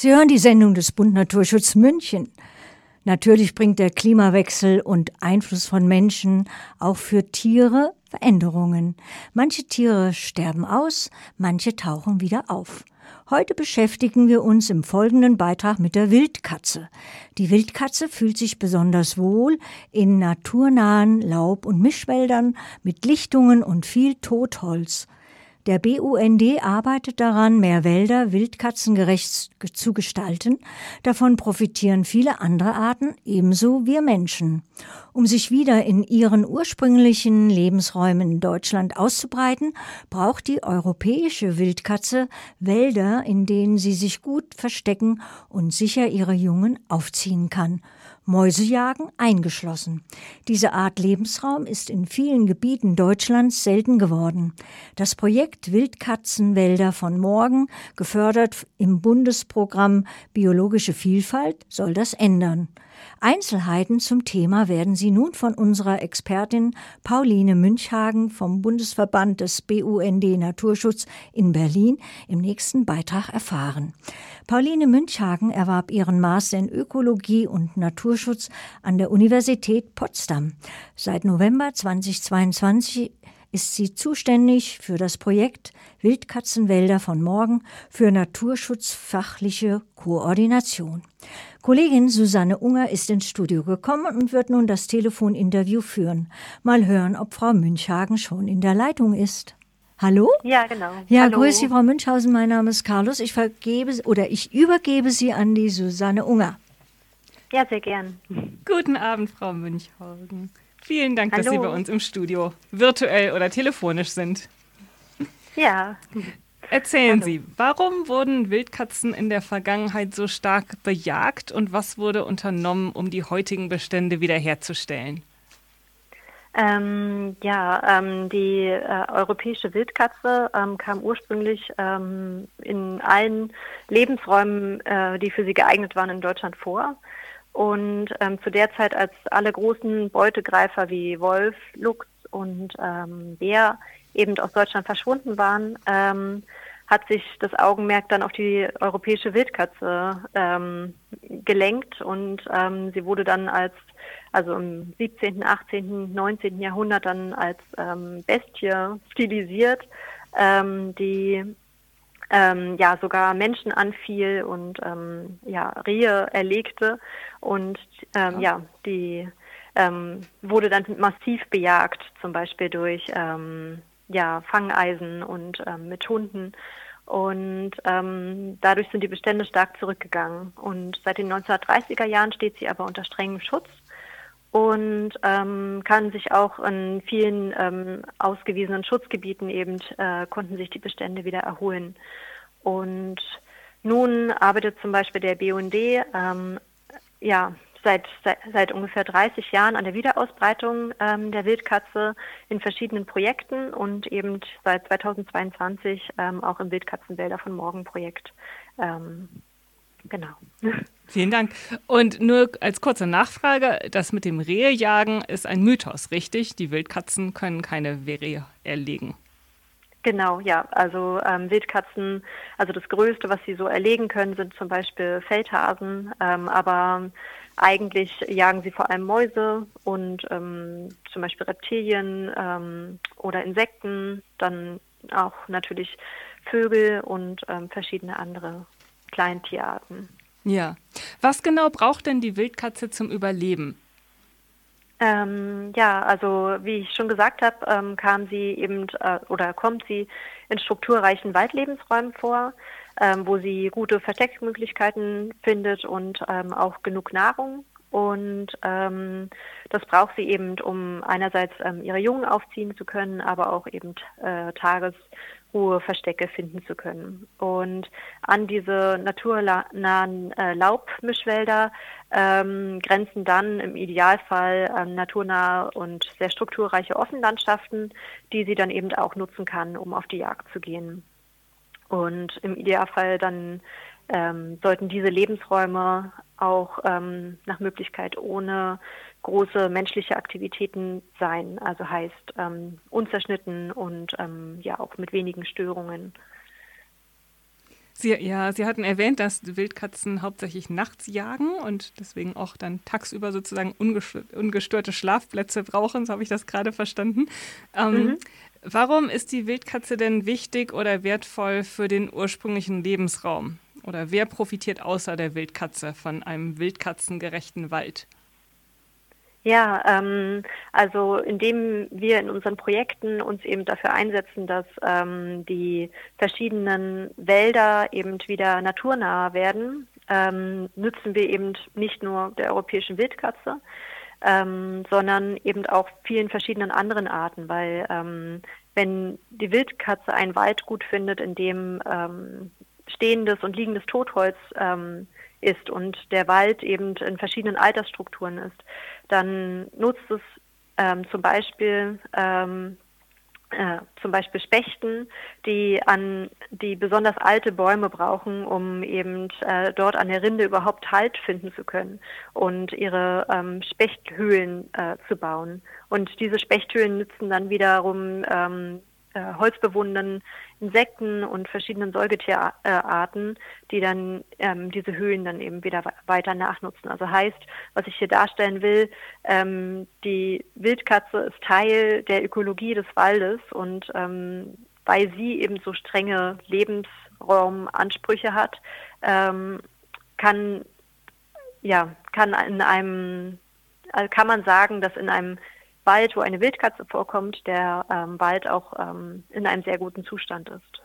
Sie hören die Sendung des Bund Naturschutz München. Natürlich bringt der Klimawechsel und Einfluss von Menschen auch für Tiere Veränderungen. Manche Tiere sterben aus, manche tauchen wieder auf. Heute beschäftigen wir uns im folgenden Beitrag mit der Wildkatze. Die Wildkatze fühlt sich besonders wohl in naturnahen Laub- und Mischwäldern mit Lichtungen und viel Totholz. Der BUND arbeitet daran, mehr Wälder wildkatzengerecht zu gestalten. Davon profitieren viele andere Arten, ebenso wir Menschen. Um sich wieder in ihren ursprünglichen Lebensräumen in Deutschland auszubreiten, braucht die europäische Wildkatze Wälder, in denen sie sich gut verstecken und sicher ihre Jungen aufziehen kann. Mäusejagen eingeschlossen. Diese Art Lebensraum ist in vielen Gebieten Deutschlands selten geworden. Das Projekt Wildkatzenwälder von morgen, gefördert im Bundesprogramm Biologische Vielfalt, soll das ändern. Einzelheiten zum Thema werden Sie nun von unserer Expertin Pauline Münchhagen vom Bundesverband des BUND Naturschutz in Berlin im nächsten Beitrag erfahren. Pauline Münchhagen erwarb ihren Master in Ökologie und Naturschutz an der Universität Potsdam. Seit November 2022 ist sie zuständig für das Projekt Wildkatzenwälder von morgen für naturschutzfachliche Koordination. Kollegin Susanne Unger ist ins Studio gekommen und wird nun das Telefoninterview führen. Mal hören, ob Frau Münchhagen schon in der Leitung ist. Hallo? Ja, genau. Ja, Hallo. grüß Sie, Frau Münchhausen. Mein Name ist Carlos. Ich vergebe oder ich übergebe Sie an die Susanne Unger. Ja, sehr gern. Guten Abend, Frau Münchhausen. Vielen Dank, Hallo. dass Sie bei uns im Studio virtuell oder telefonisch sind. Ja, Erzählen Hallo. Sie, warum wurden Wildkatzen in der Vergangenheit so stark bejagt und was wurde unternommen, um die heutigen Bestände wiederherzustellen? Ähm, ja, ähm, die äh, europäische Wildkatze ähm, kam ursprünglich ähm, in allen Lebensräumen, äh, die für sie geeignet waren, in Deutschland vor. Und ähm, zu der Zeit, als alle großen Beutegreifer wie Wolf, Luchs und ähm, Bär eben aus Deutschland verschwunden waren, hat sich das Augenmerk dann auf die europäische Wildkatze ähm, gelenkt und ähm, sie wurde dann als, also im 17., 18., 19. Jahrhundert dann als ähm, Bestie stilisiert, ähm, die ähm, ja sogar Menschen anfiel und ähm, ja Rehe erlegte und ähm, ja die ähm, wurde dann massiv bejagt, zum Beispiel durch ähm, ja Fangeisen und ähm, mit Hunden und ähm, dadurch sind die Bestände stark zurückgegangen und seit den 1930er Jahren steht sie aber unter strengem Schutz und ähm, kann sich auch in vielen ähm, ausgewiesenen Schutzgebieten eben äh, konnten sich die Bestände wieder erholen. Und nun arbeitet zum Beispiel der BUND ähm, ja seit, seit seit ungefähr 30 Jahren an der Wiederausbreitung ähm, der Wildkatze in verschiedenen Projekten und eben seit 2022 ähm, auch im Wildkatzenwälder von Morgen Projekt. Ähm, genau. Vielen Dank. Und nur als kurze Nachfrage, das mit dem Rehejagen ist ein Mythos, richtig? Die Wildkatzen können keine Rehe erlegen. Genau, ja. Also ähm, Wildkatzen, also das Größte, was sie so erlegen können, sind zum Beispiel Feldhasen, ähm, aber eigentlich jagen sie vor allem Mäuse und ähm, zum Beispiel Reptilien ähm, oder Insekten, dann auch natürlich Vögel und ähm, verschiedene andere Kleintierarten. Ja. Was genau braucht denn die Wildkatze zum Überleben? Ähm, ja, also wie ich schon gesagt habe, ähm, kam sie eben äh, oder kommt sie in strukturreichen Waldlebensräumen vor, ähm, wo sie gute Versteckmöglichkeiten findet und ähm, auch genug Nahrung. Und ähm, das braucht sie eben, um einerseits ähm, ihre Jungen aufziehen zu können, aber auch eben äh, Tagesruheverstecke finden zu können. Und an diese naturnahen äh, Laubmischwälder ähm, grenzen dann im Idealfall ähm, naturnahe und sehr strukturreiche Offenlandschaften, die sie dann eben auch nutzen kann, um auf die Jagd zu gehen. Und im Idealfall dann ähm, sollten diese Lebensräume auch ähm, nach Möglichkeit ohne große menschliche Aktivitäten sein. Also heißt ähm, unzerschnitten und ähm, ja auch mit wenigen Störungen. Sie, ja, Sie hatten erwähnt, dass Wildkatzen hauptsächlich nachts jagen und deswegen auch dann tagsüber sozusagen ungestörte Schlafplätze brauchen. So habe ich das gerade verstanden. Ähm, mhm. Warum ist die Wildkatze denn wichtig oder wertvoll für den ursprünglichen Lebensraum? Oder wer profitiert außer der Wildkatze von einem wildkatzengerechten Wald? Ja, ähm, also indem wir in unseren Projekten uns eben dafür einsetzen, dass ähm, die verschiedenen Wälder eben wieder naturnah werden, ähm, nützen wir eben nicht nur der europäischen Wildkatze, ähm, sondern eben auch vielen verschiedenen anderen Arten, weil ähm, wenn die Wildkatze einen Wald gut findet, in dem ähm, stehendes und liegendes Totholz ähm, ist und der Wald eben in verschiedenen Altersstrukturen ist, dann nutzt es ähm, zum Beispiel ähm, äh, zum Beispiel Spechten, die an die besonders alte Bäume brauchen, um eben äh, dort an der Rinde überhaupt Halt finden zu können und ihre ähm, Spechthöhlen äh, zu bauen. Und diese Spechthöhlen nützen dann wiederum ähm, äh, holzbewohnenden Insekten und verschiedenen Säugetierarten, die dann ähm, diese Höhlen dann eben wieder weiter nachnutzen. Also heißt, was ich hier darstellen will, ähm, die Wildkatze ist Teil der Ökologie des Waldes und ähm, weil sie eben so strenge Lebensraumansprüche hat, ähm, kann ja kann in einem äh, kann man sagen, dass in einem Wald, wo eine Wildkatze vorkommt, der ähm, Wald auch ähm, in einem sehr guten Zustand ist.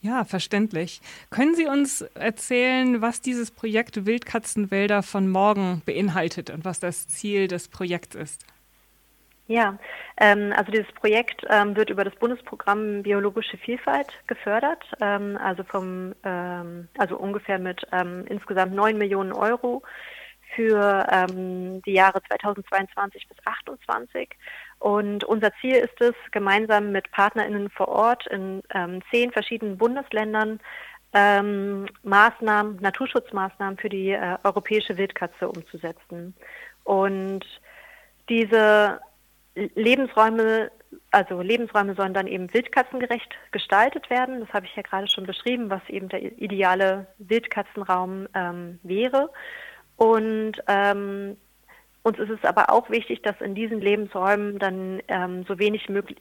Ja, verständlich. Können Sie uns erzählen, was dieses Projekt Wildkatzenwälder von morgen beinhaltet und was das Ziel des Projekts ist? Ja, ähm, also dieses Projekt ähm, wird über das Bundesprogramm Biologische Vielfalt gefördert, ähm, also vom, ähm, also ungefähr mit ähm, insgesamt 9 Millionen Euro für ähm, die Jahre 2022 bis 2028. Und unser Ziel ist es, gemeinsam mit PartnerInnen vor Ort in ähm, zehn verschiedenen Bundesländern ähm, Maßnahmen, Naturschutzmaßnahmen für die äh, europäische Wildkatze umzusetzen. Und diese Lebensräume, also Lebensräume sollen dann eben wildkatzengerecht gestaltet werden. Das habe ich ja gerade schon beschrieben, was eben der ideale Wildkatzenraum ähm, wäre. Und ähm, uns ist es aber auch wichtig, dass in diesen Lebensräumen dann ähm, so wenig möglich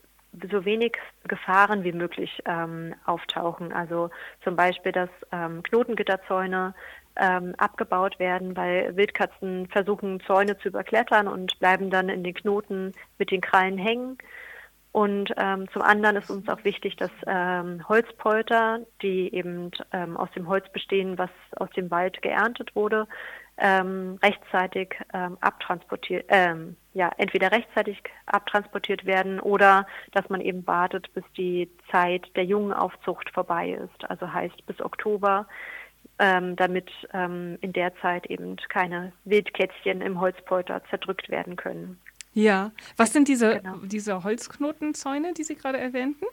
so wenig Gefahren wie möglich ähm, auftauchen. Also zum Beispiel, dass ähm, Knotengitterzäune ähm, abgebaut werden, weil Wildkatzen versuchen, Zäune zu überklettern und bleiben dann in den Knoten mit den Krallen hängen. Und ähm, zum anderen ist uns auch wichtig, dass ähm, Holzpolter, die eben ähm, aus dem Holz bestehen, was aus dem Wald geerntet wurde, ähm, rechtzeitig ähm, abtransportiert, ähm, ja, entweder rechtzeitig abtransportiert werden oder dass man eben wartet, bis die Zeit der Jungenaufzucht vorbei ist. Also heißt bis Oktober, ähm, damit ähm, in der Zeit eben keine Wildkätzchen im Holzpolter zerdrückt werden können. Ja, was sind diese, genau. diese Holzknotenzäune, die Sie gerade erwähnten?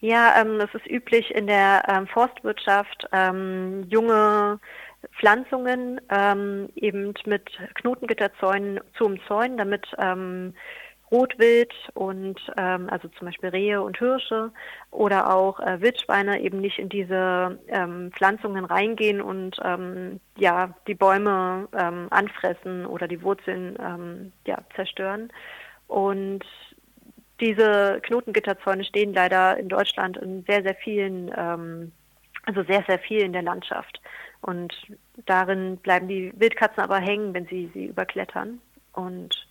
Ja, ähm, es ist üblich in der ähm, Forstwirtschaft, ähm, junge Pflanzungen ähm, eben mit Knotengitterzäunen zu umzäunen, damit ähm, Rotwild und ähm, also zum Beispiel Rehe und Hirsche oder auch äh, Wildschweine eben nicht in diese ähm, Pflanzungen reingehen und ähm, ja die Bäume ähm, anfressen oder die Wurzeln ähm, ja zerstören. Und diese Knotengitterzäune stehen leider in Deutschland in sehr sehr vielen ähm, also sehr sehr viel in der Landschaft und darin bleiben die Wildkatzen aber hängen, wenn sie sie überklettern und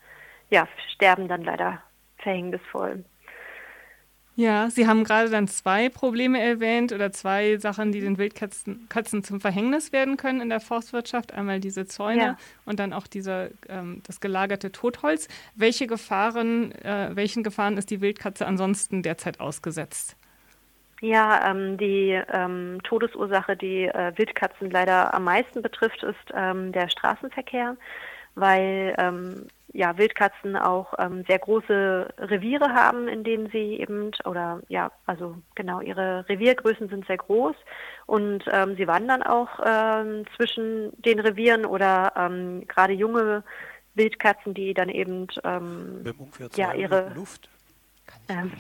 ja, sterben dann leider verhängnisvoll. Ja, Sie haben gerade dann zwei Probleme erwähnt oder zwei Sachen, die den Wildkatzen Katzen zum Verhängnis werden können in der Forstwirtschaft. Einmal diese Zäune ja. und dann auch diese, ähm, das gelagerte Totholz. Welche Gefahren, äh, welchen Gefahren ist die Wildkatze ansonsten derzeit ausgesetzt? Ja, ähm, die ähm, Todesursache, die äh, Wildkatzen leider am meisten betrifft, ist ähm, der Straßenverkehr, weil ähm, ja, Wildkatzen auch ähm, sehr große Reviere haben, in denen sie eben, oder ja, also genau, ihre Reviergrößen sind sehr groß und ähm, sie wandern auch ähm, zwischen den Revieren oder ähm, gerade junge Wildkatzen, die dann eben ähm, ja, ihre Luft ähm,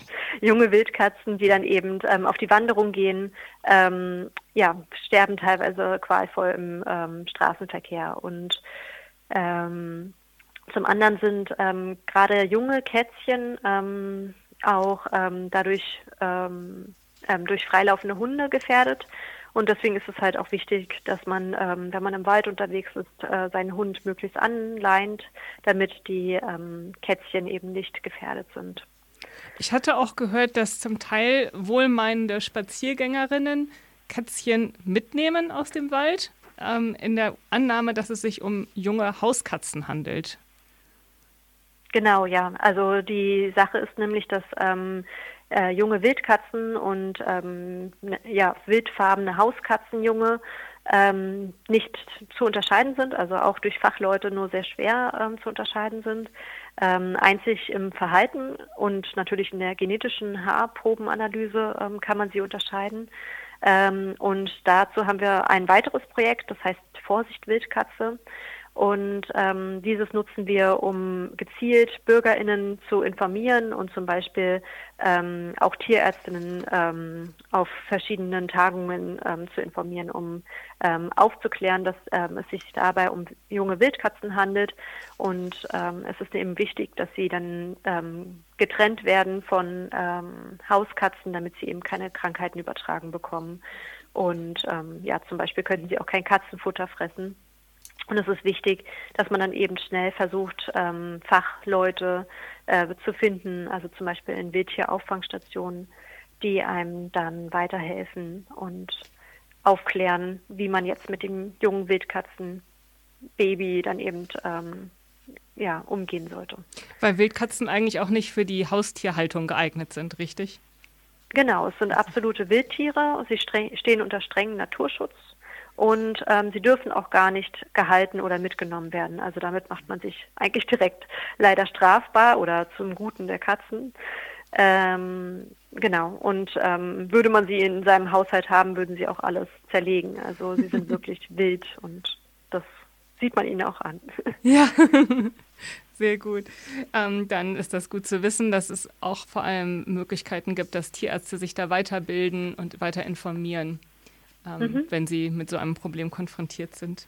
junge Wildkatzen, die dann eben ähm, auf die Wanderung gehen, ähm, ja, sterben teilweise qualvoll im ähm, Straßenverkehr. Und ähm, zum anderen sind ähm, gerade junge Kätzchen auch dadurch durch freilaufende Hunde gefährdet. Und deswegen ist es halt auch wichtig, dass man, ähm, wenn man im Wald unterwegs ist, äh, seinen Hund möglichst anleint, damit die ähm, Kätzchen eben nicht gefährdet sind. Ich hatte auch gehört, dass zum Teil wohlmeinende Spaziergängerinnen Kätzchen mitnehmen aus dem Wald, ähm, in der Annahme, dass es sich um junge Hauskatzen handelt. Genau, ja. Also die Sache ist nämlich, dass ähm, äh, junge Wildkatzen und ähm, ne, ja, wildfarbene Hauskatzenjunge ähm, nicht zu unterscheiden sind, also auch durch Fachleute nur sehr schwer ähm, zu unterscheiden sind. Ähm, einzig im Verhalten und natürlich in der genetischen Haarprobenanalyse ähm, kann man sie unterscheiden. Ähm, und dazu haben wir ein weiteres Projekt, das heißt Vorsicht Wildkatze. Und ähm, dieses nutzen wir, um gezielt BürgerInnen zu informieren und zum Beispiel ähm, auch Tierärztinnen ähm, auf verschiedenen Tagungen ähm, zu informieren, um ähm, aufzuklären, dass ähm, es sich dabei um junge Wildkatzen handelt. Und ähm, es ist eben wichtig, dass sie dann ähm, getrennt werden von ähm, Hauskatzen, damit sie eben keine Krankheiten übertragen bekommen. Und ähm, ja, zum Beispiel könnten sie auch kein Katzenfutter fressen. Und es ist wichtig, dass man dann eben schnell versucht, ähm, Fachleute äh, zu finden, also zum Beispiel in Wildtierauffangsstationen, die einem dann weiterhelfen und aufklären, wie man jetzt mit dem jungen Wildkatzenbaby dann eben ähm, ja, umgehen sollte. Weil Wildkatzen eigentlich auch nicht für die Haustierhaltung geeignet sind, richtig? Genau, es sind absolute Wildtiere. Sie stehen unter strengem Naturschutz und ähm, sie dürfen auch gar nicht gehalten oder mitgenommen werden. Also damit macht man sich eigentlich direkt leider strafbar oder zum Guten der Katzen. Ähm, genau. Und ähm, würde man sie in seinem Haushalt haben, würden sie auch alles zerlegen. Also sie sind wirklich wild und das sieht man ihnen auch an. Ja. Sehr gut. Ähm, dann ist das gut zu wissen, dass es auch vor allem Möglichkeiten gibt, dass Tierärzte sich da weiterbilden und weiter informieren ähm, mhm. wenn sie mit so einem Problem konfrontiert sind.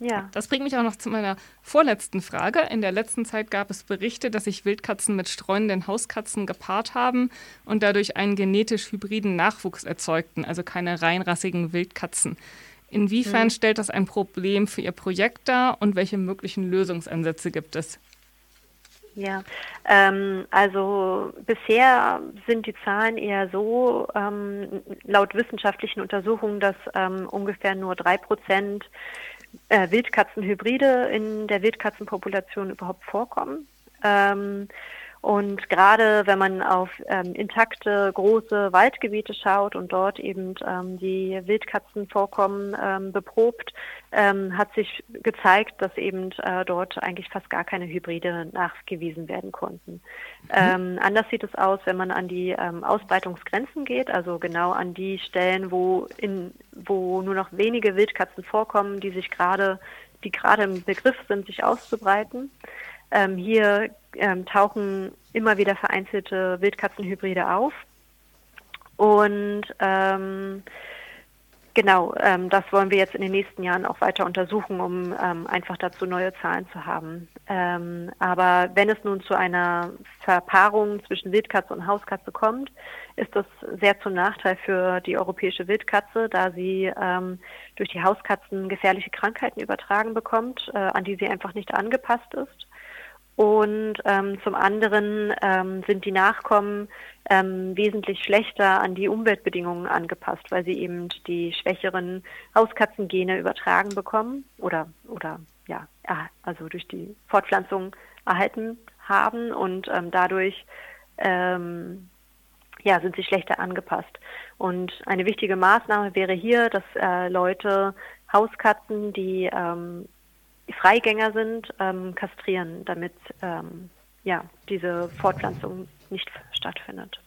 Ja. Das bringt mich auch noch zu meiner vorletzten Frage. In der letzten Zeit gab es Berichte, dass sich Wildkatzen mit streunenden Hauskatzen gepaart haben und dadurch einen genetisch hybriden Nachwuchs erzeugten, also keine reinrassigen Wildkatzen. Inwiefern mhm. stellt das ein Problem für Ihr Projekt dar und welche möglichen Lösungsansätze gibt es? Ja, ähm, also bisher sind die Zahlen eher so, ähm, laut wissenschaftlichen Untersuchungen, dass ähm, ungefähr nur drei Prozent äh, Wildkatzenhybride in der Wildkatzenpopulation überhaupt vorkommen. Ähm, und gerade wenn man auf ähm, intakte große Waldgebiete schaut und dort eben ähm, die Wildkatzenvorkommen ähm, beprobt, ähm, hat sich gezeigt, dass eben äh, dort eigentlich fast gar keine Hybride nachgewiesen werden konnten. Mhm. Ähm, anders sieht es aus, wenn man an die ähm, Ausbreitungsgrenzen geht, also genau an die Stellen, wo in wo nur noch wenige Wildkatzen vorkommen, die sich gerade die gerade im Begriff sind, sich auszubreiten. Ähm, hier ähm, tauchen immer wieder vereinzelte Wildkatzenhybride auf. Und ähm, genau, ähm, das wollen wir jetzt in den nächsten Jahren auch weiter untersuchen, um ähm, einfach dazu neue Zahlen zu haben. Ähm, aber wenn es nun zu einer Verpaarung zwischen Wildkatze und Hauskatze kommt, ist das sehr zum Nachteil für die europäische Wildkatze, da sie ähm, durch die Hauskatzen gefährliche Krankheiten übertragen bekommt, äh, an die sie einfach nicht angepasst ist. Und ähm, zum anderen ähm, sind die Nachkommen ähm, wesentlich schlechter an die Umweltbedingungen angepasst, weil sie eben die schwächeren Hauskatzengene übertragen bekommen oder oder ja, also durch die Fortpflanzung erhalten haben und ähm, dadurch ähm, ja, sind sie schlechter angepasst. Und eine wichtige Maßnahme wäre hier, dass äh, Leute Hauskatzen, die ähm, Freigänger sind, ähm, kastrieren, damit ähm, ja, diese Fortpflanzung nicht stattfindet.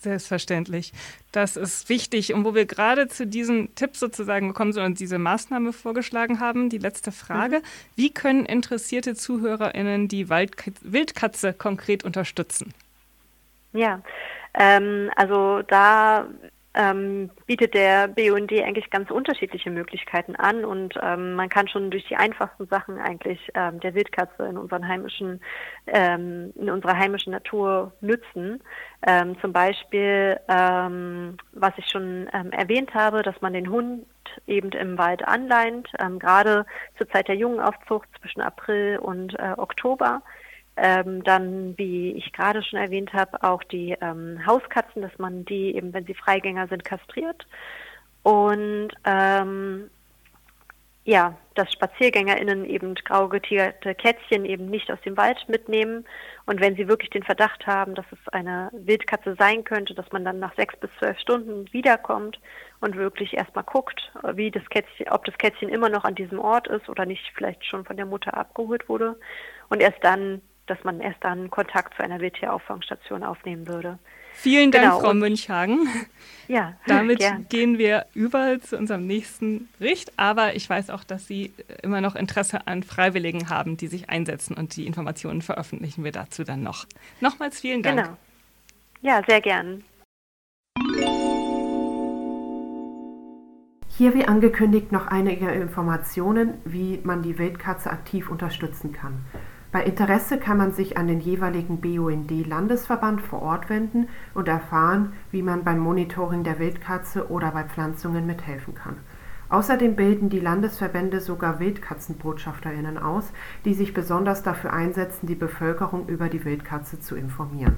Selbstverständlich. Das ist wichtig. Und wo wir gerade zu diesem Tipp sozusagen gekommen sind und diese Maßnahme vorgeschlagen haben, die letzte Frage. Mhm. Wie können interessierte ZuhörerInnen die Wildkatze konkret unterstützen? Ja, ähm, also da ähm, bietet der BUND eigentlich ganz unterschiedliche Möglichkeiten an und ähm, man kann schon durch die einfachsten Sachen eigentlich ähm, der Wildkatze in unseren heimischen, ähm, in unserer heimischen Natur nützen. Ähm, zum Beispiel, ähm, was ich schon ähm, erwähnt habe, dass man den Hund eben im Wald anleint, ähm, gerade zur Zeit der Jungenaufzucht zwischen April und äh, Oktober. Ähm, dann, wie ich gerade schon erwähnt habe, auch die ähm, Hauskatzen, dass man die eben, wenn sie Freigänger sind, kastriert. Und ähm, ja, dass SpaziergängerInnen eben grau getierte Kätzchen eben nicht aus dem Wald mitnehmen. Und wenn sie wirklich den Verdacht haben, dass es eine Wildkatze sein könnte, dass man dann nach sechs bis zwölf Stunden wiederkommt und wirklich erstmal guckt, wie das Kätzchen, ob das Kätzchen immer noch an diesem Ort ist oder nicht vielleicht schon von der Mutter abgeholt wurde. Und erst dann dass man erst dann Kontakt zu einer Wildtierauffangsstation aufnehmen würde. Vielen Dank, genau. Frau Münchhagen. Ja, damit gern. gehen wir über zu unserem nächsten Bericht. Aber ich weiß auch, dass Sie immer noch Interesse an Freiwilligen haben, die sich einsetzen und die Informationen veröffentlichen wir dazu dann noch. Nochmals vielen Dank. Genau. Ja, sehr gern. Hier wie angekündigt noch einige Informationen, wie man die Wildkatze aktiv unterstützen kann. Bei Interesse kann man sich an den jeweiligen BUND-Landesverband vor Ort wenden und erfahren, wie man beim Monitoring der Wildkatze oder bei Pflanzungen mithelfen kann. Außerdem bilden die Landesverbände sogar Wildkatzenbotschafterinnen aus, die sich besonders dafür einsetzen, die Bevölkerung über die Wildkatze zu informieren